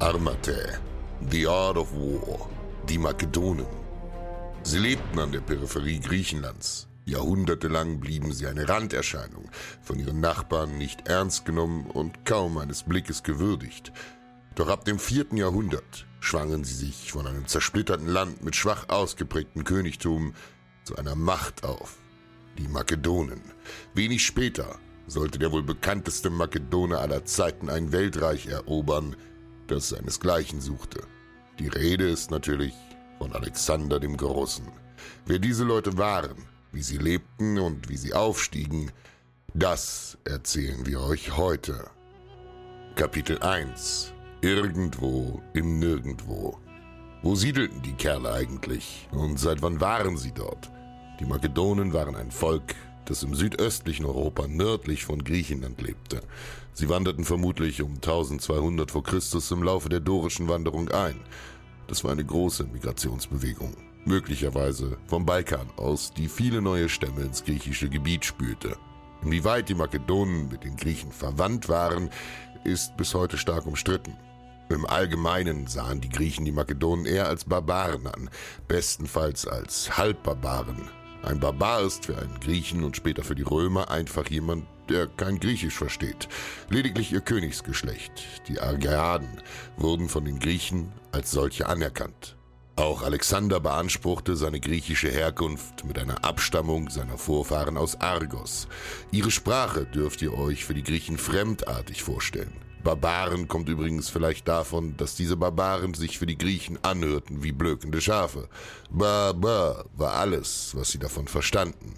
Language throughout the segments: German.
Armate, the art of war, die Makedonen. Sie lebten an der Peripherie Griechenlands. Jahrhundertelang blieben sie eine Randerscheinung, von ihren Nachbarn nicht ernst genommen und kaum eines Blickes gewürdigt. Doch ab dem vierten Jahrhundert schwangen sie sich von einem zersplitterten Land mit schwach ausgeprägtem Königtum zu einer Macht auf. Die Makedonen. Wenig später sollte der wohl bekannteste Makedone aller Zeiten ein Weltreich erobern, das seinesgleichen suchte. Die Rede ist natürlich von Alexander dem Großen. Wer diese Leute waren, wie sie lebten und wie sie aufstiegen, das erzählen wir euch heute. Kapitel 1 Irgendwo im Nirgendwo. Wo siedelten die Kerle eigentlich und seit wann waren sie dort? Die Makedonen waren ein Volk, das im südöstlichen Europa nördlich von Griechenland lebte. Sie wanderten vermutlich um 1200 vor Christus im Laufe der dorischen Wanderung ein. Das war eine große Migrationsbewegung, möglicherweise vom Balkan aus, die viele neue Stämme ins griechische Gebiet spülte. Inwieweit die Makedonen mit den Griechen verwandt waren, ist bis heute stark umstritten. Im Allgemeinen sahen die Griechen die Makedonen eher als Barbaren an, bestenfalls als Halbbarbaren. Ein Barbar ist für einen Griechen und später für die Römer einfach jemand, der kein Griechisch versteht. Lediglich ihr Königsgeschlecht, die Argeaden, wurden von den Griechen als solche anerkannt. Auch Alexander beanspruchte seine griechische Herkunft mit einer Abstammung seiner Vorfahren aus Argos. Ihre Sprache dürft ihr euch für die Griechen fremdartig vorstellen. Barbaren kommt übrigens vielleicht davon, dass diese Barbaren sich für die Griechen anhörten wie blökende Schafe. Barbar war alles, was sie davon verstanden.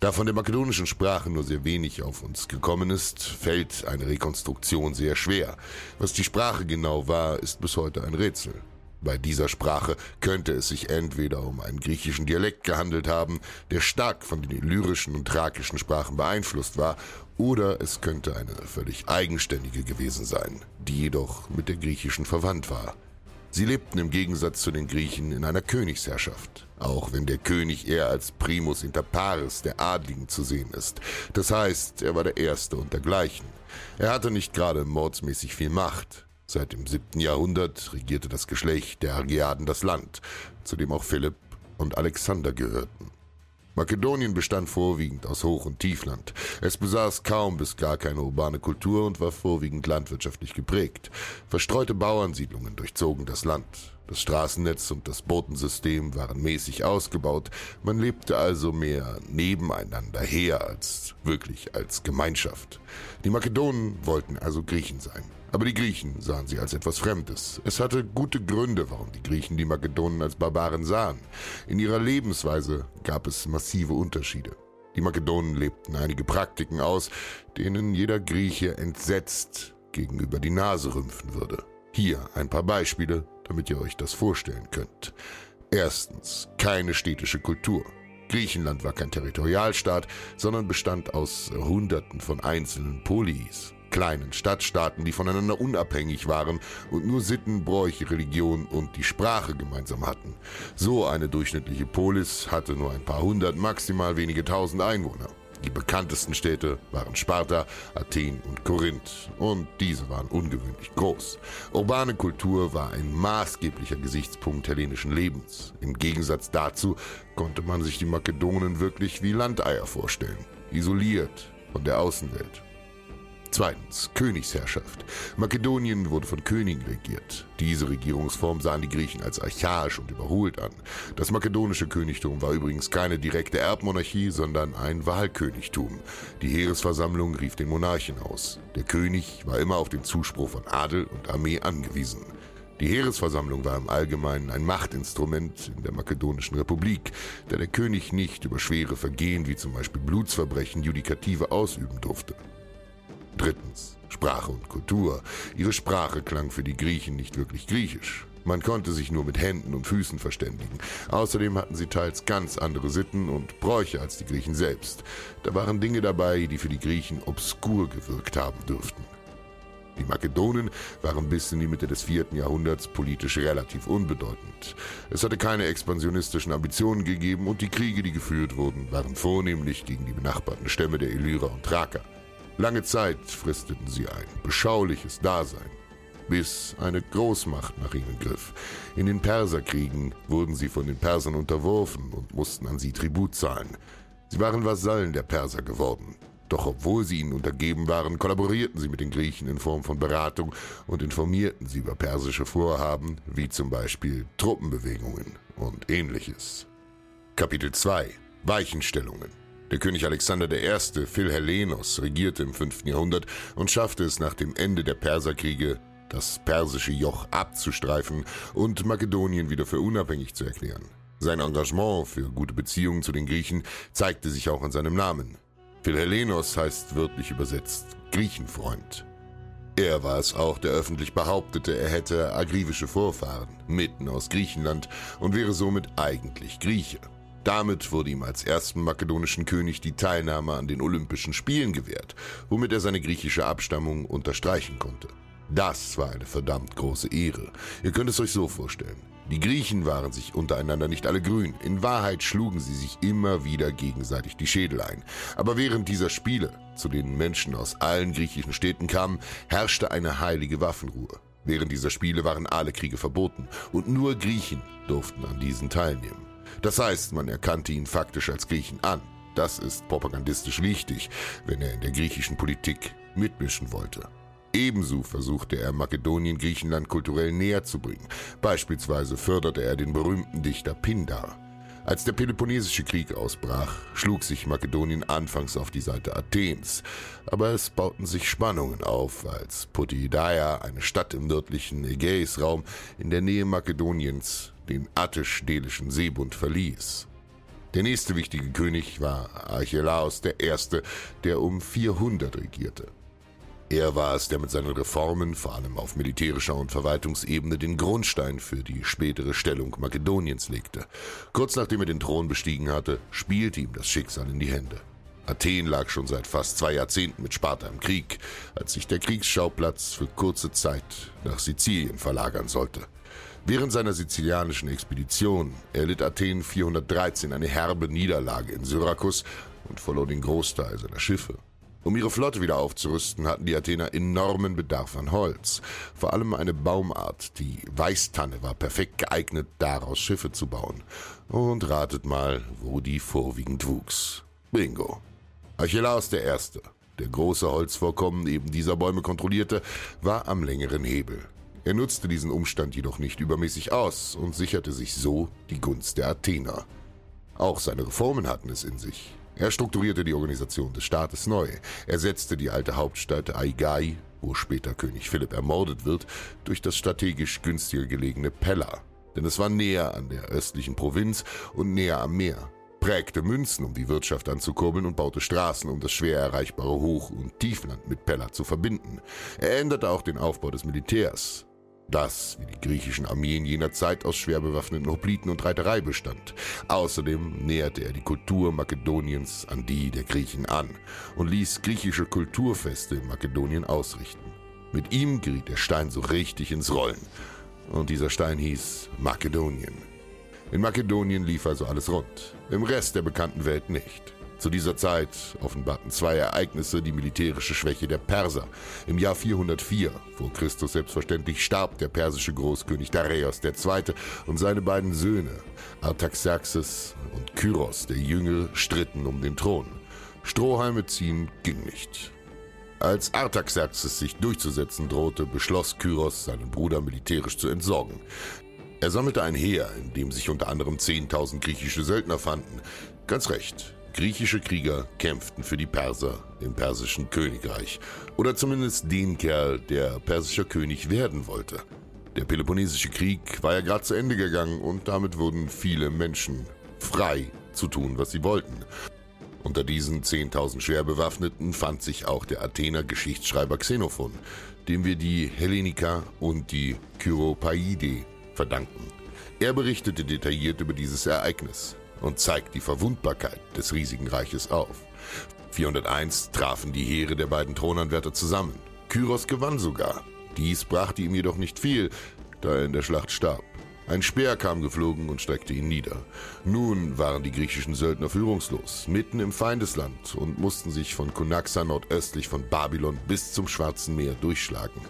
Da von der makedonischen Sprache nur sehr wenig auf uns gekommen ist, fällt eine Rekonstruktion sehr schwer. Was die Sprache genau war, ist bis heute ein Rätsel. Bei dieser Sprache könnte es sich entweder um einen griechischen Dialekt gehandelt haben, der stark von den illyrischen und thrakischen Sprachen beeinflusst war, oder es könnte eine völlig eigenständige gewesen sein, die jedoch mit der griechischen verwandt war. Sie lebten im Gegensatz zu den Griechen in einer Königsherrschaft, auch wenn der König eher als Primus inter pares der Adligen zu sehen ist. Das heißt, er war der Erste und dergleichen. Er hatte nicht gerade mordsmäßig viel Macht, Seit dem siebten Jahrhundert regierte das Geschlecht der Argeaden das Land, zu dem auch Philipp und Alexander gehörten. Makedonien bestand vorwiegend aus Hoch- und Tiefland. Es besaß kaum bis gar keine urbane Kultur und war vorwiegend landwirtschaftlich geprägt. Verstreute Bauernsiedlungen durchzogen das Land. Das Straßennetz und das Botensystem waren mäßig ausgebaut. Man lebte also mehr nebeneinander her als wirklich als Gemeinschaft. Die Makedonen wollten also Griechen sein. Aber die Griechen sahen sie als etwas Fremdes. Es hatte gute Gründe, warum die Griechen die Makedonen als Barbaren sahen. In ihrer Lebensweise gab es massive Unterschiede. Die Makedonen lebten einige Praktiken aus, denen jeder Grieche entsetzt gegenüber die Nase rümpfen würde. Hier ein paar Beispiele, damit ihr euch das vorstellen könnt. Erstens, keine städtische Kultur. Griechenland war kein Territorialstaat, sondern bestand aus Hunderten von einzelnen Polis. Kleinen Stadtstaaten, die voneinander unabhängig waren und nur Sitten, Bräuche, Religion und die Sprache gemeinsam hatten. So eine durchschnittliche Polis hatte nur ein paar hundert, maximal wenige tausend Einwohner. Die bekanntesten Städte waren Sparta, Athen und Korinth und diese waren ungewöhnlich groß. Urbane Kultur war ein maßgeblicher Gesichtspunkt hellenischen Lebens. Im Gegensatz dazu konnte man sich die Makedonen wirklich wie Landeier vorstellen, isoliert von der Außenwelt. Zweitens, Königsherrschaft. Makedonien wurde von Königen regiert. Diese Regierungsform sahen die Griechen als archaisch und überholt an. Das makedonische Königtum war übrigens keine direkte Erbmonarchie, sondern ein Wahlkönigtum. Die Heeresversammlung rief den Monarchen aus. Der König war immer auf den Zuspruch von Adel und Armee angewiesen. Die Heeresversammlung war im Allgemeinen ein Machtinstrument in der makedonischen Republik, da der König nicht über schwere Vergehen wie zum Beispiel Blutsverbrechen Judikative ausüben durfte. Drittens, Sprache und Kultur. Ihre Sprache klang für die Griechen nicht wirklich griechisch. Man konnte sich nur mit Händen und Füßen verständigen. Außerdem hatten sie teils ganz andere Sitten und Bräuche als die Griechen selbst. Da waren Dinge dabei, die für die Griechen obskur gewirkt haben dürften. Die Makedonen waren bis in die Mitte des vierten Jahrhunderts politisch relativ unbedeutend. Es hatte keine expansionistischen Ambitionen gegeben und die Kriege, die geführt wurden, waren vornehmlich gegen die benachbarten Stämme der Illyrer und Thraker. Lange Zeit fristeten sie ein beschauliches Dasein, bis eine Großmacht nach ihnen griff. In den Perserkriegen wurden sie von den Persern unterworfen und mussten an sie Tribut zahlen. Sie waren Vasallen der Perser geworden. Doch obwohl sie ihnen untergeben waren, kollaborierten sie mit den Griechen in Form von Beratung und informierten sie über persische Vorhaben, wie zum Beispiel Truppenbewegungen und ähnliches. Kapitel 2 Weichenstellungen der König Alexander I., Philhellenos, regierte im 5. Jahrhundert und schaffte es nach dem Ende der Perserkriege, das persische Joch abzustreifen und Makedonien wieder für unabhängig zu erklären. Sein Engagement für gute Beziehungen zu den Griechen zeigte sich auch an seinem Namen. Philhellenos heißt wörtlich übersetzt Griechenfreund. Er war es auch, der öffentlich behauptete, er hätte agrivische Vorfahren, mitten aus Griechenland und wäre somit eigentlich Grieche. Damit wurde ihm als ersten makedonischen König die Teilnahme an den Olympischen Spielen gewährt, womit er seine griechische Abstammung unterstreichen konnte. Das war eine verdammt große Ehre. Ihr könnt es euch so vorstellen. Die Griechen waren sich untereinander nicht alle grün. In Wahrheit schlugen sie sich immer wieder gegenseitig die Schädel ein. Aber während dieser Spiele, zu denen Menschen aus allen griechischen Städten kamen, herrschte eine heilige Waffenruhe. Während dieser Spiele waren alle Kriege verboten und nur Griechen durften an diesen teilnehmen. Das heißt, man erkannte ihn faktisch als Griechen an. Das ist propagandistisch wichtig, wenn er in der griechischen Politik mitmischen wollte. Ebenso versuchte er Makedonien Griechenland kulturell näher zu bringen. Beispielsweise förderte er den berühmten Dichter Pindar. Als der Peloponnesische Krieg ausbrach, schlug sich Makedonien anfangs auf die Seite Athens, aber es bauten sich Spannungen auf, als Potidaia, eine Stadt im nördlichen Ägäisraum in der Nähe Makedoniens, den attisch-delischen Seebund verließ. Der nächste wichtige König war Archelaos I., der um 400 regierte. Er war es, der mit seinen Reformen, vor allem auf militärischer und Verwaltungsebene, den Grundstein für die spätere Stellung Makedoniens legte. Kurz nachdem er den Thron bestiegen hatte, spielte ihm das Schicksal in die Hände. Athen lag schon seit fast zwei Jahrzehnten mit Sparta im Krieg, als sich der Kriegsschauplatz für kurze Zeit nach Sizilien verlagern sollte. Während seiner sizilianischen Expedition erlitt Athen 413 eine herbe Niederlage in Syrakus und verlor den Großteil seiner Schiffe. Um ihre Flotte wieder aufzurüsten, hatten die Athener enormen Bedarf an Holz. Vor allem eine Baumart, die Weißtanne, war perfekt geeignet, daraus Schiffe zu bauen. Und ratet mal, wo die vorwiegend wuchs. Bingo. Archelaus der Erste, der große Holzvorkommen eben dieser Bäume kontrollierte, war am längeren Hebel. Er nutzte diesen Umstand jedoch nicht übermäßig aus und sicherte sich so die Gunst der Athener. Auch seine Reformen hatten es in sich. Er strukturierte die Organisation des Staates neu. Er setzte die alte Hauptstadt Aigai, wo später König Philipp ermordet wird, durch das strategisch günstiger gelegene Pella. Denn es war näher an der östlichen Provinz und näher am Meer prägte Münzen, um die Wirtschaft anzukurbeln und baute Straßen, um das schwer erreichbare Hoch- und Tiefland mit Pella zu verbinden. Er änderte auch den Aufbau des Militärs. Das, wie die griechischen Armeen jener Zeit aus schwer bewaffneten Hopliten und Reiterei bestand. Außerdem näherte er die Kultur Makedoniens an die der Griechen an und ließ griechische Kulturfeste in Makedonien ausrichten. Mit ihm geriet der Stein so richtig ins Rollen. Und dieser Stein hieß Makedonien. In Makedonien lief also alles rund, im Rest der bekannten Welt nicht. Zu dieser Zeit offenbarten zwei Ereignisse die militärische Schwäche der Perser. Im Jahr 404 vor Christus selbstverständlich starb der persische Großkönig Dareios II. und seine beiden Söhne Artaxerxes und Kyros der Jüngere stritten um den Thron. Strohhalme ziehen ging nicht. Als Artaxerxes sich durchzusetzen drohte, beschloss Kyros, seinen Bruder militärisch zu entsorgen. Er sammelte ein Heer, in dem sich unter anderem 10.000 griechische Söldner fanden. Ganz recht, Griechische Krieger kämpften für die Perser im persischen Königreich. Oder zumindest den Kerl, der persischer König werden wollte. Der Peloponnesische Krieg war ja gerade zu Ende gegangen und damit wurden viele Menschen frei zu tun, was sie wollten. Unter diesen 10.000 schwer Bewaffneten fand sich auch der Athener Geschichtsschreiber Xenophon, dem wir die Hellenika und die Kyropaide verdanken. Er berichtete detailliert über dieses Ereignis und zeigt die Verwundbarkeit des riesigen Reiches auf. 401 trafen die Heere der beiden Thronanwärter zusammen. Kyros gewann sogar. Dies brachte ihm jedoch nicht viel, da er in der Schlacht starb. Ein Speer kam geflogen und streckte ihn nieder. Nun waren die griechischen Söldner führungslos, mitten im Feindesland und mussten sich von Kunaxa nordöstlich von Babylon bis zum Schwarzen Meer durchschlagen.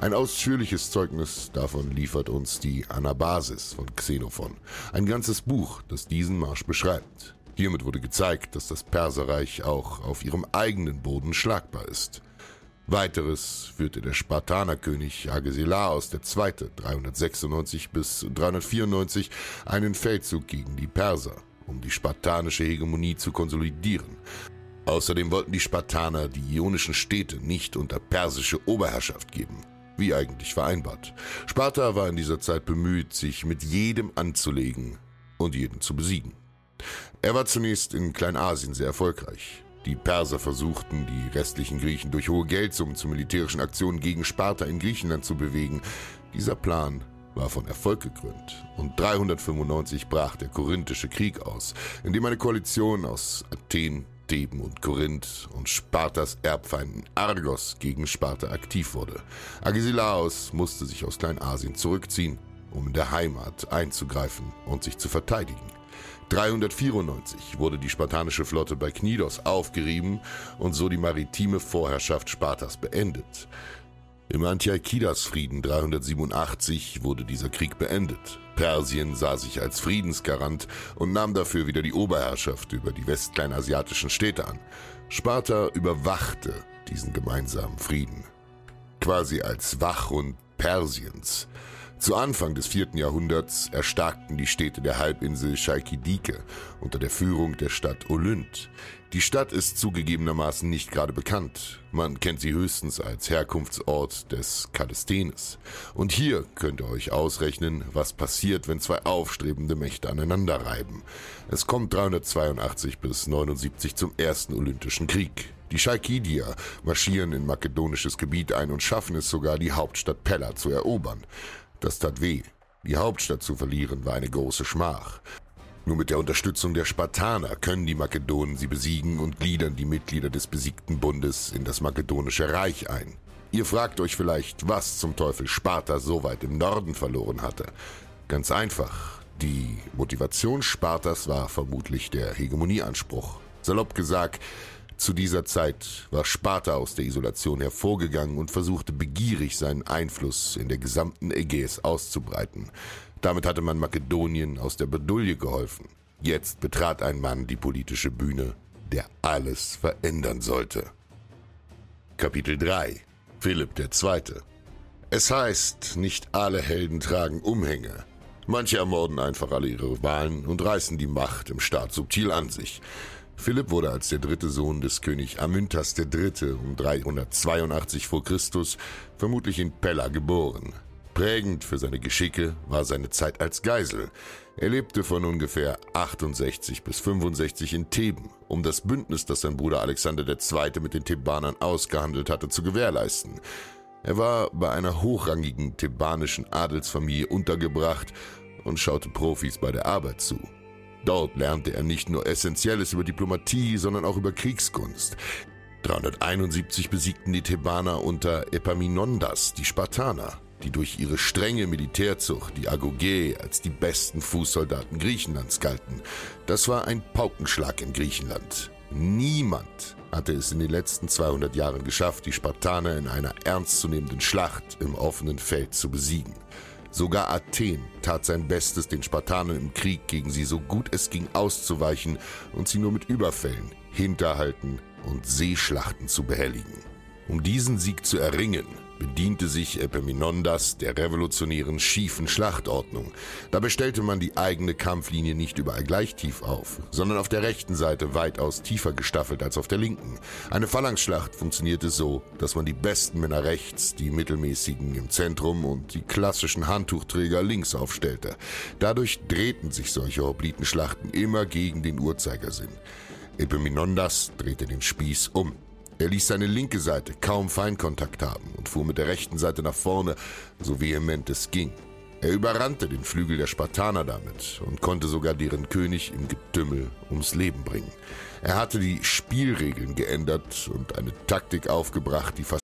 Ein ausführliches Zeugnis davon liefert uns die Anabasis von Xenophon, ein ganzes Buch, das diesen Marsch beschreibt. Hiermit wurde gezeigt, dass das Perserreich auch auf ihrem eigenen Boden schlagbar ist. Weiteres führte der Spartanerkönig Agesilaos II. 396 bis 394 einen Feldzug gegen die Perser, um die spartanische Hegemonie zu konsolidieren. Außerdem wollten die Spartaner die ionischen Städte nicht unter persische Oberherrschaft geben, wie eigentlich vereinbart. Sparta war in dieser Zeit bemüht, sich mit jedem anzulegen und jeden zu besiegen. Er war zunächst in Kleinasien sehr erfolgreich. Die Perser versuchten, die restlichen Griechen durch hohe Geldsummen zu militärischen Aktionen gegen Sparta in Griechenland zu bewegen. Dieser Plan war von Erfolg gekrönt und 395 brach der Korinthische Krieg aus, in dem eine Koalition aus Athen, Theben und Korinth und Spartas Erbfeinden Argos gegen Sparta aktiv wurde. Agesilaos musste sich aus Kleinasien zurückziehen, um in der Heimat einzugreifen und sich zu verteidigen. 394 wurde die spartanische Flotte bei Knidos aufgerieben und so die maritime Vorherrschaft Spartas beendet. Im Antiochidas-Frieden 387 wurde dieser Krieg beendet. Persien sah sich als Friedensgarant und nahm dafür wieder die Oberherrschaft über die westkleinasiatischen Städte an. Sparta überwachte diesen gemeinsamen Frieden. Quasi als Wachhund Persiens. Zu Anfang des vierten Jahrhunderts erstarkten die Städte der Halbinsel Chalkidike unter der Führung der Stadt Olynt. Die Stadt ist zugegebenermaßen nicht gerade bekannt. Man kennt sie höchstens als Herkunftsort des Kallisthenes. Und hier könnt ihr euch ausrechnen, was passiert, wenn zwei aufstrebende Mächte aneinander reiben. Es kommt 382 bis 79 zum ersten Olympischen Krieg. Die Chalkidier marschieren in makedonisches Gebiet ein und schaffen es sogar, die Hauptstadt Pella zu erobern. Das tat weh. Die Hauptstadt zu verlieren war eine große Schmach. Nur mit der Unterstützung der Spartaner können die Makedonen sie besiegen und gliedern die Mitglieder des besiegten Bundes in das makedonische Reich ein. Ihr fragt euch vielleicht, was zum Teufel Sparta so weit im Norden verloren hatte. Ganz einfach. Die Motivation Spartas war vermutlich der Hegemonieanspruch. Salopp gesagt, zu dieser Zeit war Sparta aus der Isolation hervorgegangen und versuchte begierig seinen Einfluss in der gesamten Ägäis auszubreiten. Damit hatte man Makedonien aus der Bedulie geholfen. Jetzt betrat ein Mann die politische Bühne, der alles verändern sollte. Kapitel 3 Philipp II. Es heißt, nicht alle Helden tragen Umhänge. Manche ermorden einfach alle ihre Wahlen und reißen die Macht im Staat subtil an sich. Philipp wurde als der dritte Sohn des König Amyntas III. um 382 vor Christus vermutlich in Pella geboren. Prägend für seine Geschicke war seine Zeit als Geisel. Er lebte von ungefähr 68 bis 65 in Theben, um das Bündnis, das sein Bruder Alexander II. mit den Thebanern ausgehandelt hatte, zu gewährleisten. Er war bei einer hochrangigen thebanischen Adelsfamilie untergebracht und schaute Profis bei der Arbeit zu. Dort lernte er nicht nur Essentielles über Diplomatie, sondern auch über Kriegskunst. 371 besiegten die Thebaner unter Epaminondas, die Spartaner, die durch ihre strenge Militärzucht die Agogäe als die besten Fußsoldaten Griechenlands galten. Das war ein Paukenschlag in Griechenland. Niemand hatte es in den letzten 200 Jahren geschafft, die Spartaner in einer ernstzunehmenden Schlacht im offenen Feld zu besiegen. Sogar Athen tat sein Bestes, den Spartanern im Krieg gegen sie so gut es ging auszuweichen und sie nur mit Überfällen, Hinterhalten und Seeschlachten zu behelligen. Um diesen Sieg zu erringen, bediente sich Epaminondas der revolutionären schiefen Schlachtordnung. Dabei stellte man die eigene Kampflinie nicht überall gleich tief auf, sondern auf der rechten Seite weitaus tiefer gestaffelt als auf der linken. Eine Phalanxschlacht funktionierte so, dass man die besten Männer rechts, die mittelmäßigen im Zentrum und die klassischen Handtuchträger links aufstellte. Dadurch drehten sich solche Hoplitenschlachten immer gegen den Uhrzeigersinn. Epaminondas drehte den Spieß um. Er ließ seine linke Seite kaum Feinkontakt haben und fuhr mit der rechten Seite nach vorne, so vehement es ging. Er überrannte den Flügel der Spartaner damit und konnte sogar deren König im Getümmel ums Leben bringen. Er hatte die Spielregeln geändert und eine Taktik aufgebracht, die fast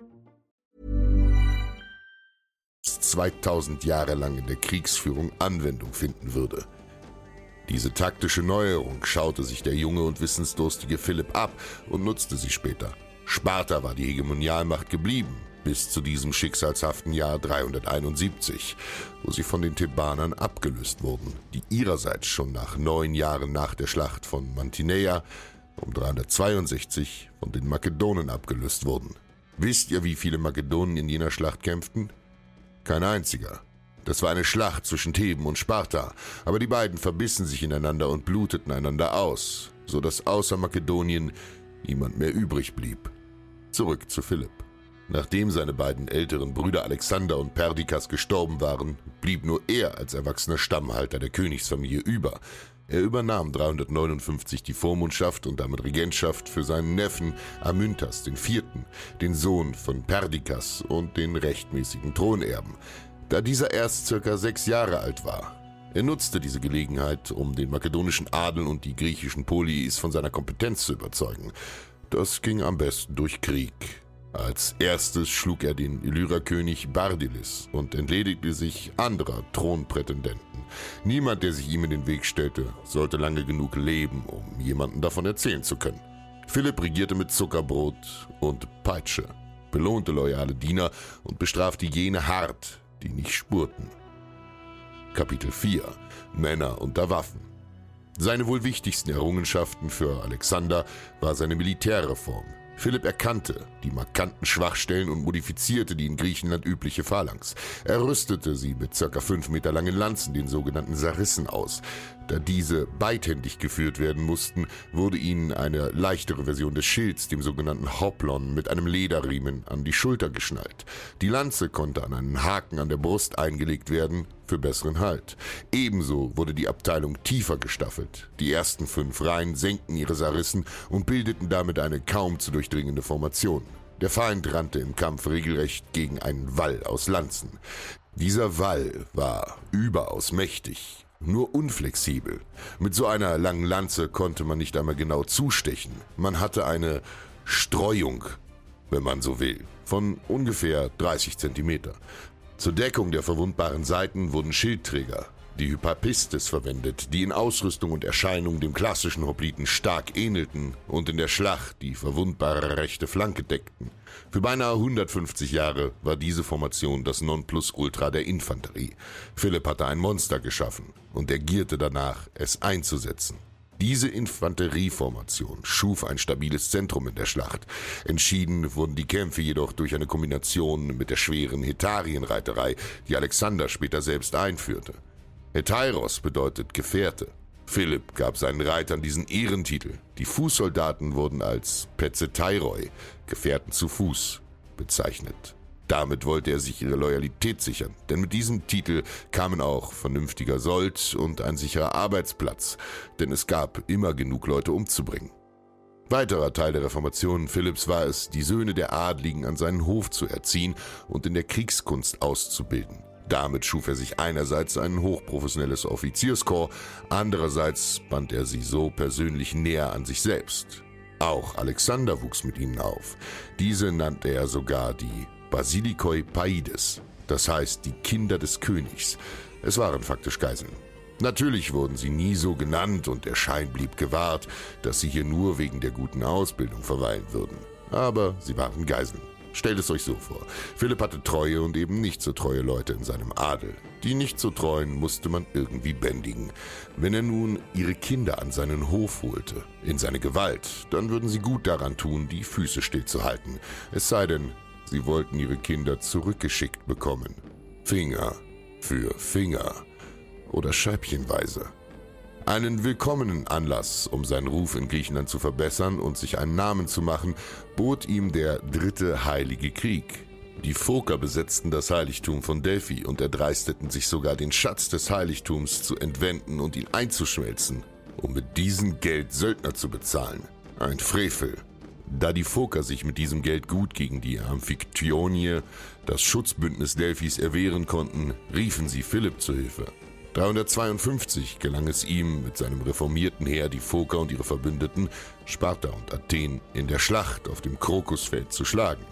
2000 Jahre lang in der Kriegsführung Anwendung finden würde. Diese taktische Neuerung schaute sich der junge und wissensdurstige Philipp ab und nutzte sie später. Sparta war die Hegemonialmacht geblieben, bis zu diesem schicksalshaften Jahr 371, wo sie von den Thebanern abgelöst wurden, die ihrerseits schon nach neun Jahren nach der Schlacht von Mantinea um 362 von den Makedonen abgelöst wurden. Wisst ihr, wie viele Makedonen in jener Schlacht kämpften? Kein einziger. Das war eine Schlacht zwischen Theben und Sparta, aber die beiden verbissen sich ineinander und bluteten einander aus, so dass außer Makedonien niemand mehr übrig blieb. Zurück zu Philipp. Nachdem seine beiden älteren Brüder Alexander und Perdikas gestorben waren, blieb nur er als erwachsener Stammhalter der Königsfamilie über. Er übernahm 359 die Vormundschaft und damit Regentschaft für seinen Neffen Amyntas IV., den Sohn von Perdikas und den rechtmäßigen Thronerben, da dieser erst circa sechs Jahre alt war. Er nutzte diese Gelegenheit, um den makedonischen Adel und die griechischen Polis von seiner Kompetenz zu überzeugen. Das ging am besten durch Krieg. Als erstes schlug er den Illyrerkönig Bardilis und entledigte sich anderer Thronprätendenten. Niemand, der sich ihm in den Weg stellte, sollte lange genug leben, um jemanden davon erzählen zu können. Philipp regierte mit Zuckerbrot und Peitsche, belohnte loyale Diener und bestrafte jene hart, die nicht spurten. Kapitel 4 Männer unter Waffen Seine wohl wichtigsten Errungenschaften für Alexander war seine Militärreform, Philipp erkannte die markanten Schwachstellen und modifizierte die in Griechenland übliche Phalanx. Er rüstete sie mit ca. 5 Meter langen Lanzen, den sogenannten Sarissen, aus. Da diese beidhändig geführt werden mussten, wurde ihnen eine leichtere Version des Schilds, dem sogenannten Hoplon, mit einem Lederriemen an die Schulter geschnallt. Die Lanze konnte an einen Haken an der Brust eingelegt werden, für besseren Halt. Ebenso wurde die Abteilung tiefer gestaffelt. Die ersten fünf Reihen senkten ihre Sarissen und bildeten damit eine kaum zu durchdringende Formation. Der Feind rannte im Kampf regelrecht gegen einen Wall aus Lanzen. Dieser Wall war überaus mächtig, nur unflexibel. Mit so einer langen Lanze konnte man nicht einmal genau zustechen. Man hatte eine Streuung wenn man so will, von ungefähr 30 Zentimeter. Zur Deckung der verwundbaren Seiten wurden Schildträger, die Hypapistis verwendet, die in Ausrüstung und Erscheinung dem klassischen Hopliten stark ähnelten und in der Schlacht die verwundbare rechte Flanke deckten. Für beinahe 150 Jahre war diese Formation das Nonplusultra der Infanterie. Philipp hatte ein Monster geschaffen und er gierte danach, es einzusetzen. Diese Infanterieformation schuf ein stabiles Zentrum in der Schlacht. Entschieden wurden die Kämpfe jedoch durch eine Kombination mit der schweren Hetarienreiterei, die Alexander später selbst einführte. Hetairos bedeutet Gefährte. Philipp gab seinen Reitern diesen Ehrentitel. Die Fußsoldaten wurden als Pezetairoi, Gefährten zu Fuß, bezeichnet. Damit wollte er sich ihre Loyalität sichern, denn mit diesem Titel kamen auch vernünftiger Sold und ein sicherer Arbeitsplatz, denn es gab immer genug Leute umzubringen. Weiterer Teil der Reformation Philipps war es, die Söhne der Adligen an seinen Hof zu erziehen und in der Kriegskunst auszubilden. Damit schuf er sich einerseits ein hochprofessionelles Offizierskorps, andererseits band er sie so persönlich näher an sich selbst. Auch Alexander wuchs mit ihnen auf. Diese nannte er sogar die Basilikoi Paides, das heißt die Kinder des Königs. Es waren faktisch Geiseln. Natürlich wurden sie nie so genannt und der Schein blieb gewahrt, dass sie hier nur wegen der guten Ausbildung verweilen würden. Aber sie waren Geiseln. Stellt es euch so vor. Philipp hatte treue und eben nicht so treue Leute in seinem Adel. Die nicht so treuen musste man irgendwie bändigen. Wenn er nun ihre Kinder an seinen Hof holte, in seine Gewalt, dann würden sie gut daran tun, die Füße stillzuhalten. Es sei denn, Sie wollten ihre Kinder zurückgeschickt bekommen. Finger für Finger oder scheibchenweise. Einen willkommenen Anlass, um seinen Ruf in Griechenland zu verbessern und sich einen Namen zu machen, bot ihm der Dritte Heilige Krieg. Die Phoker besetzten das Heiligtum von Delphi und erdreisteten sich sogar den Schatz des Heiligtums zu entwenden und ihn einzuschmelzen, um mit diesem Geld Söldner zu bezahlen. Ein Frevel, da die Phoker sich mit diesem Geld gut gegen die Amphiktionie, das Schutzbündnis Delphis, erwehren konnten, riefen sie Philipp zu Hilfe. 352 gelang es ihm, mit seinem reformierten Heer die Phoker und ihre Verbündeten, Sparta und Athen, in der Schlacht auf dem Krokusfeld zu schlagen.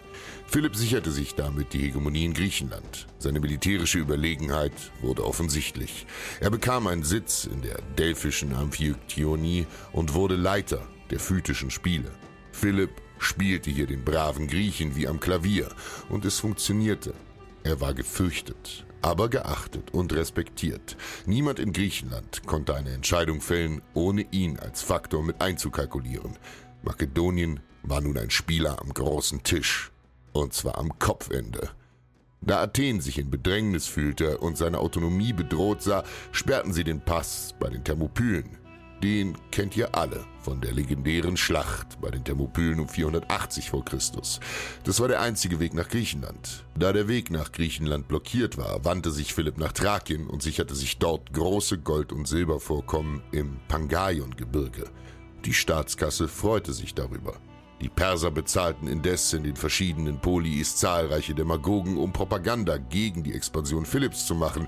Philipp sicherte sich damit die Hegemonie in Griechenland. Seine militärische Überlegenheit wurde offensichtlich. Er bekam einen Sitz in der delphischen Amphiktionie und wurde Leiter der Phytischen Spiele. Philipp spielte hier den braven Griechen wie am Klavier und es funktionierte. Er war gefürchtet, aber geachtet und respektiert. Niemand in Griechenland konnte eine Entscheidung fällen, ohne ihn als Faktor mit einzukalkulieren. Makedonien war nun ein Spieler am großen Tisch, und zwar am Kopfende. Da Athen sich in Bedrängnis fühlte und seine Autonomie bedroht sah, sperrten sie den Pass bei den Thermopylen. Den kennt ihr alle von der legendären Schlacht bei den Thermopylen um 480 vor Christus. Das war der einzige Weg nach Griechenland. Da der Weg nach Griechenland blockiert war, wandte sich Philipp nach Thrakien und sicherte sich dort große Gold- und Silbervorkommen im Pangaion-Gebirge. Die Staatskasse freute sich darüber. Die Perser bezahlten indes in den verschiedenen Polis zahlreiche Demagogen, um Propaganda gegen die Expansion Philipps zu machen,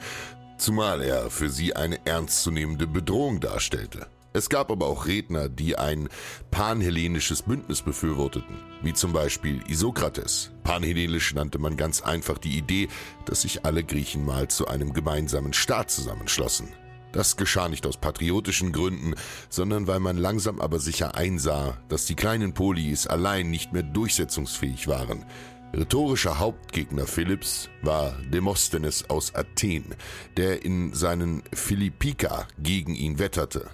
zumal er für sie eine ernstzunehmende Bedrohung darstellte. Es gab aber auch Redner, die ein panhellenisches Bündnis befürworteten, wie zum Beispiel Isokrates. Panhellenisch nannte man ganz einfach die Idee, dass sich alle Griechen mal zu einem gemeinsamen Staat zusammenschlossen. Das geschah nicht aus patriotischen Gründen, sondern weil man langsam aber sicher einsah, dass die kleinen Polis allein nicht mehr durchsetzungsfähig waren. Rhetorischer Hauptgegner Philipps war Demosthenes aus Athen, der in seinen Philippika gegen ihn wetterte.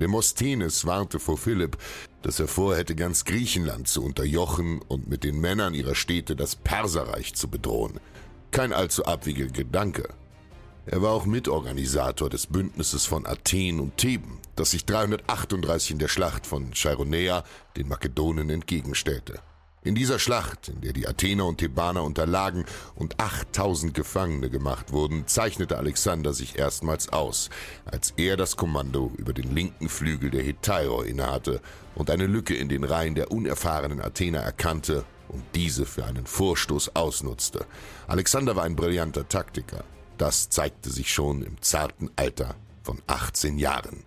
Demosthenes warnte vor Philipp, dass er vorhätte, ganz Griechenland zu unterjochen und mit den Männern ihrer Städte das Perserreich zu bedrohen. Kein allzu abwegiger Gedanke. Er war auch Mitorganisator des Bündnisses von Athen und Theben, das sich 338 in der Schlacht von Chaironea den Makedonen entgegenstellte. In dieser Schlacht, in der die Athener und Thebaner unterlagen und 8000 Gefangene gemacht wurden, zeichnete Alexander sich erstmals aus, als er das Kommando über den linken Flügel der Hetaioi innehatte und eine Lücke in den Reihen der unerfahrenen Athener erkannte und diese für einen Vorstoß ausnutzte. Alexander war ein brillanter Taktiker. Das zeigte sich schon im zarten Alter von 18 Jahren.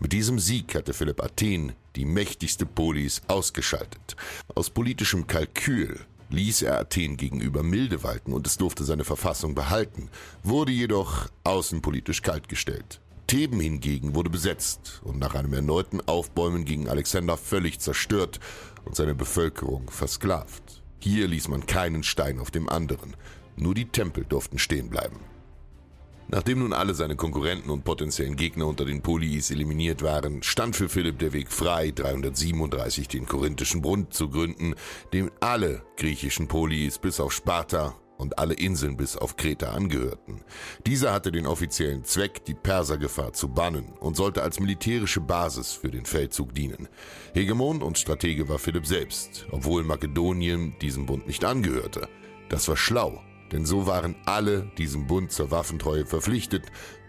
Mit diesem Sieg hatte Philipp Athen die mächtigste Polis ausgeschaltet. Aus politischem Kalkül ließ er Athen gegenüber milde walten und es durfte seine Verfassung behalten, wurde jedoch außenpolitisch kaltgestellt. Theben hingegen wurde besetzt und nach einem erneuten Aufbäumen gegen Alexander völlig zerstört und seine Bevölkerung versklavt. Hier ließ man keinen Stein auf dem anderen, nur die Tempel durften stehen bleiben. Nachdem nun alle seine Konkurrenten und potenziellen Gegner unter den Polis eliminiert waren, stand für Philipp der Weg frei, 337 den Korinthischen Bund zu gründen, dem alle griechischen Polis bis auf Sparta und alle Inseln bis auf Kreta angehörten. Dieser hatte den offiziellen Zweck, die Persergefahr zu bannen und sollte als militärische Basis für den Feldzug dienen. Hegemon und Stratege war Philipp selbst, obwohl Makedonien diesem Bund nicht angehörte. Das war schlau, denn so waren alle diesem Bund zur Waffentreue verpflichtet,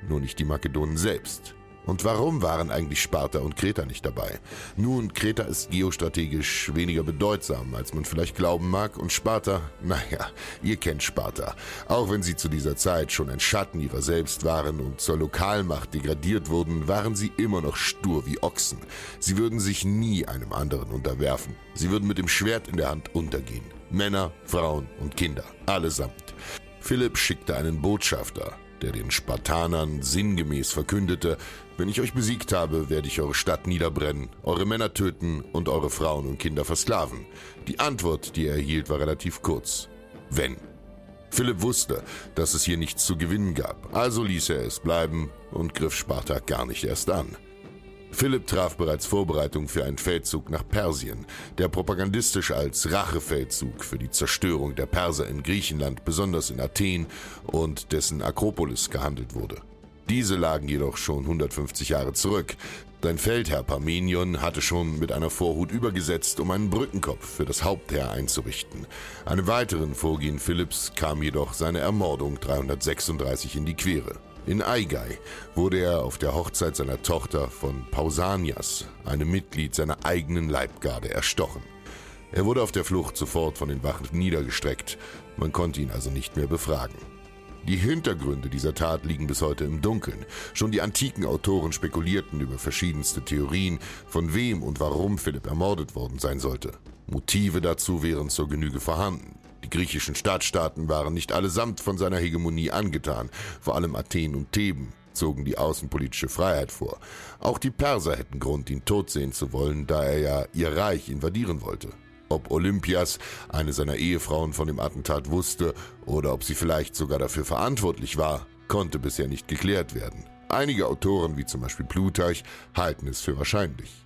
nur nicht die Makedonen selbst. Und warum waren eigentlich Sparta und Kreta nicht dabei? Nun, Kreta ist geostrategisch weniger bedeutsam, als man vielleicht glauben mag, und Sparta, naja, ihr kennt Sparta. Auch wenn sie zu dieser Zeit schon ein Schatten ihrer selbst waren und zur Lokalmacht degradiert wurden, waren sie immer noch stur wie Ochsen. Sie würden sich nie einem anderen unterwerfen. Sie würden mit dem Schwert in der Hand untergehen. Männer, Frauen und Kinder, allesamt. Philipp schickte einen Botschafter, der den Spartanern sinngemäß verkündete, wenn ich euch besiegt habe, werde ich eure Stadt niederbrennen, eure Männer töten und eure Frauen und Kinder versklaven. Die Antwort, die er erhielt, war relativ kurz. Wenn. Philipp wusste, dass es hier nichts zu gewinnen gab, also ließ er es bleiben und griff Sparta gar nicht erst an. Philipp traf bereits Vorbereitungen für einen Feldzug nach Persien, der propagandistisch als Rachefeldzug für die Zerstörung der Perser in Griechenland, besonders in Athen und dessen Akropolis gehandelt wurde. Diese lagen jedoch schon 150 Jahre zurück. Sein Feldherr Parmenion hatte schon mit einer Vorhut übergesetzt, um einen Brückenkopf für das Hauptheer einzurichten. Einem weiteren Vorgehen Philipps kam jedoch seine Ermordung 336 in die Quere. In Aigai wurde er auf der Hochzeit seiner Tochter von Pausanias, einem Mitglied seiner eigenen Leibgarde, erstochen. Er wurde auf der Flucht sofort von den Wachen niedergestreckt, man konnte ihn also nicht mehr befragen. Die Hintergründe dieser Tat liegen bis heute im Dunkeln. Schon die antiken Autoren spekulierten über verschiedenste Theorien, von wem und warum Philipp ermordet worden sein sollte. Motive dazu wären zur Genüge vorhanden. Die griechischen Stadtstaaten waren nicht allesamt von seiner Hegemonie angetan, vor allem Athen und Theben zogen die außenpolitische Freiheit vor. Auch die Perser hätten Grund, ihn tot sehen zu wollen, da er ja ihr Reich invadieren wollte. Ob Olympias, eine seiner Ehefrauen, von dem Attentat wusste oder ob sie vielleicht sogar dafür verantwortlich war, konnte bisher nicht geklärt werden. Einige Autoren, wie zum Beispiel Plutarch, halten es für wahrscheinlich.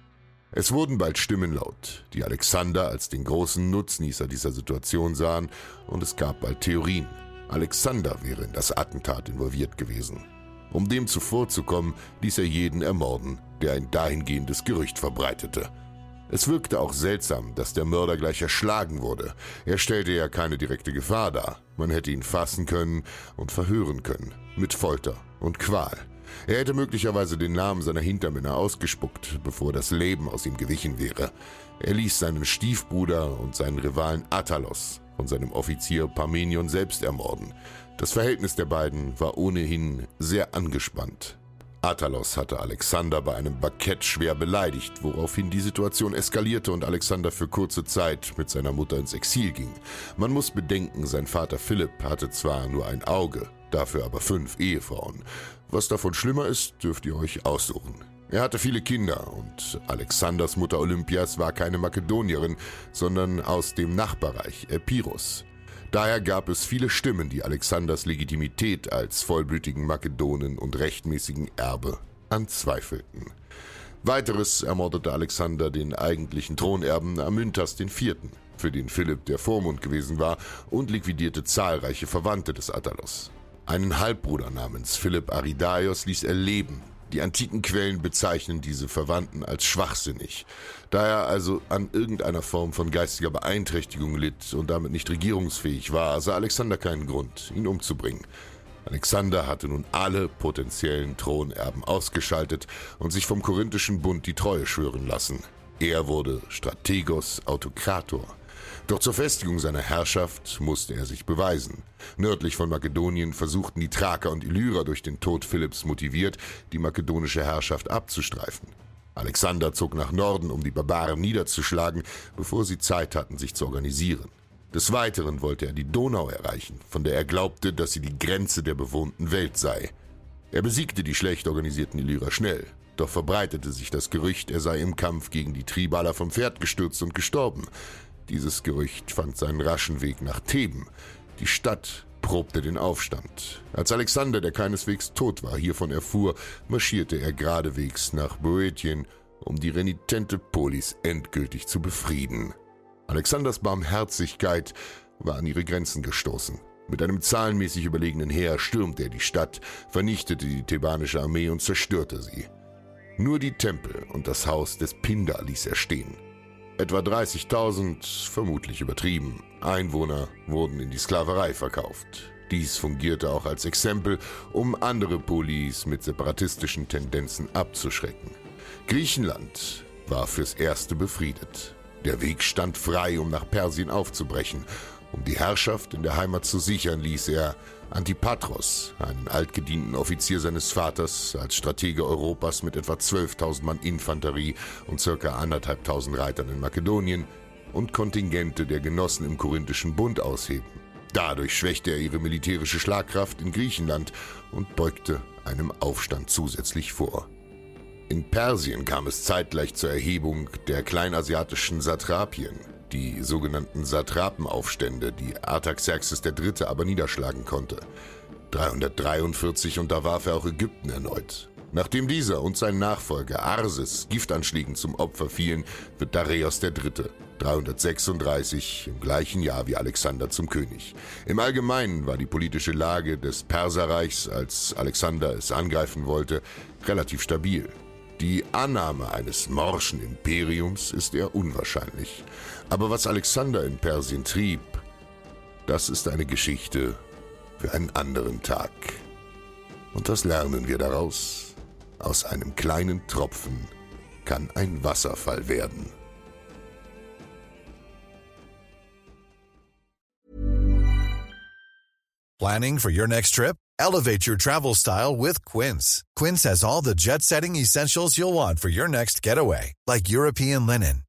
Es wurden bald Stimmen laut, die Alexander als den großen Nutznießer dieser Situation sahen, und es gab bald Theorien. Alexander wäre in das Attentat involviert gewesen. Um dem zuvorzukommen, ließ er jeden ermorden, der ein dahingehendes Gerücht verbreitete. Es wirkte auch seltsam, dass der Mörder gleich erschlagen wurde. Er stellte ja keine direkte Gefahr dar. Man hätte ihn fassen können und verhören können, mit Folter und Qual. Er hätte möglicherweise den Namen seiner Hintermänner ausgespuckt, bevor das Leben aus ihm gewichen wäre. Er ließ seinen Stiefbruder und seinen Rivalen Attalos von seinem Offizier Parmenion selbst ermorden. Das Verhältnis der beiden war ohnehin sehr angespannt. Attalos hatte Alexander bei einem Bankett schwer beleidigt, woraufhin die Situation eskalierte und Alexander für kurze Zeit mit seiner Mutter ins Exil ging. Man muss bedenken, sein Vater Philipp hatte zwar nur ein Auge, dafür aber fünf Ehefrauen. Was davon schlimmer ist, dürft ihr euch aussuchen. Er hatte viele Kinder und Alexanders Mutter Olympias war keine Makedonierin, sondern aus dem Nachbarreich Epirus. Daher gab es viele Stimmen, die Alexanders Legitimität als vollblütigen Makedonen und rechtmäßigen Erbe anzweifelten. Weiteres ermordete Alexander den eigentlichen Thronerben Amyntas IV., für den Philipp der Vormund gewesen war, und liquidierte zahlreiche Verwandte des Attalos. Einen Halbbruder namens Philipp Aridaios ließ er leben. Die antiken Quellen bezeichnen diese Verwandten als schwachsinnig. Da er also an irgendeiner Form von geistiger Beeinträchtigung litt und damit nicht regierungsfähig war, sah Alexander keinen Grund, ihn umzubringen. Alexander hatte nun alle potenziellen Thronerben ausgeschaltet und sich vom Korinthischen Bund die Treue schwören lassen. Er wurde Strategos Autokrator. Doch zur Festigung seiner Herrschaft musste er sich beweisen. Nördlich von Makedonien versuchten die Thraker und Illyrer durch den Tod Philipps motiviert, die makedonische Herrschaft abzustreifen. Alexander zog nach Norden, um die Barbaren niederzuschlagen, bevor sie Zeit hatten, sich zu organisieren. Des Weiteren wollte er die Donau erreichen, von der er glaubte, dass sie die Grenze der bewohnten Welt sei. Er besiegte die schlecht organisierten Illyrer schnell, doch verbreitete sich das Gerücht, er sei im Kampf gegen die Tribaler vom Pferd gestürzt und gestorben. Dieses Gerücht fand seinen raschen Weg nach Theben. Die Stadt probte den Aufstand. Als Alexander, der keineswegs tot war, hiervon erfuhr, marschierte er geradewegs nach Boetien, um die renitente Polis endgültig zu befrieden. Alexanders Barmherzigkeit war an ihre Grenzen gestoßen. Mit einem zahlenmäßig überlegenen Heer stürmte er die Stadt, vernichtete die thebanische Armee und zerstörte sie. Nur die Tempel und das Haus des Pindar ließ er stehen. Etwa 30.000, vermutlich übertrieben, Einwohner wurden in die Sklaverei verkauft. Dies fungierte auch als Exempel, um andere Polis mit separatistischen Tendenzen abzuschrecken. Griechenland war fürs Erste befriedet. Der Weg stand frei, um nach Persien aufzubrechen, um die Herrschaft in der Heimat zu sichern, ließ er Antipatros, einen altgedienten Offizier seines Vaters, als Stratege Europas mit etwa 12.000 Mann Infanterie und ca. anderthalbtausend Reitern in Makedonien und Kontingente der Genossen im Korinthischen Bund ausheben. Dadurch schwächte er ihre militärische Schlagkraft in Griechenland und beugte einem Aufstand zusätzlich vor. In Persien kam es zeitgleich zur Erhebung der kleinasiatischen Satrapien, die sogenannten Satrapenaufstände, die Artaxerxes III. aber niederschlagen konnte. 343 unterwarf er auch Ägypten erneut. Nachdem dieser und sein Nachfolger Arses Giftanschlägen zum Opfer fielen, wird Dareios III. 336 im gleichen Jahr wie Alexander zum König. Im Allgemeinen war die politische Lage des Perserreichs, als Alexander es angreifen wollte, relativ stabil. Die Annahme eines morschen Imperiums ist eher unwahrscheinlich. Aber was Alexander in Persien trieb, das ist eine Geschichte für einen anderen Tag. Und das lernen wir daraus. Aus einem kleinen Tropfen kann ein Wasserfall werden. Planning for your next trip? Elevate your travel style with Quince. Quince has all the jet setting essentials you'll want for your next getaway, like European linen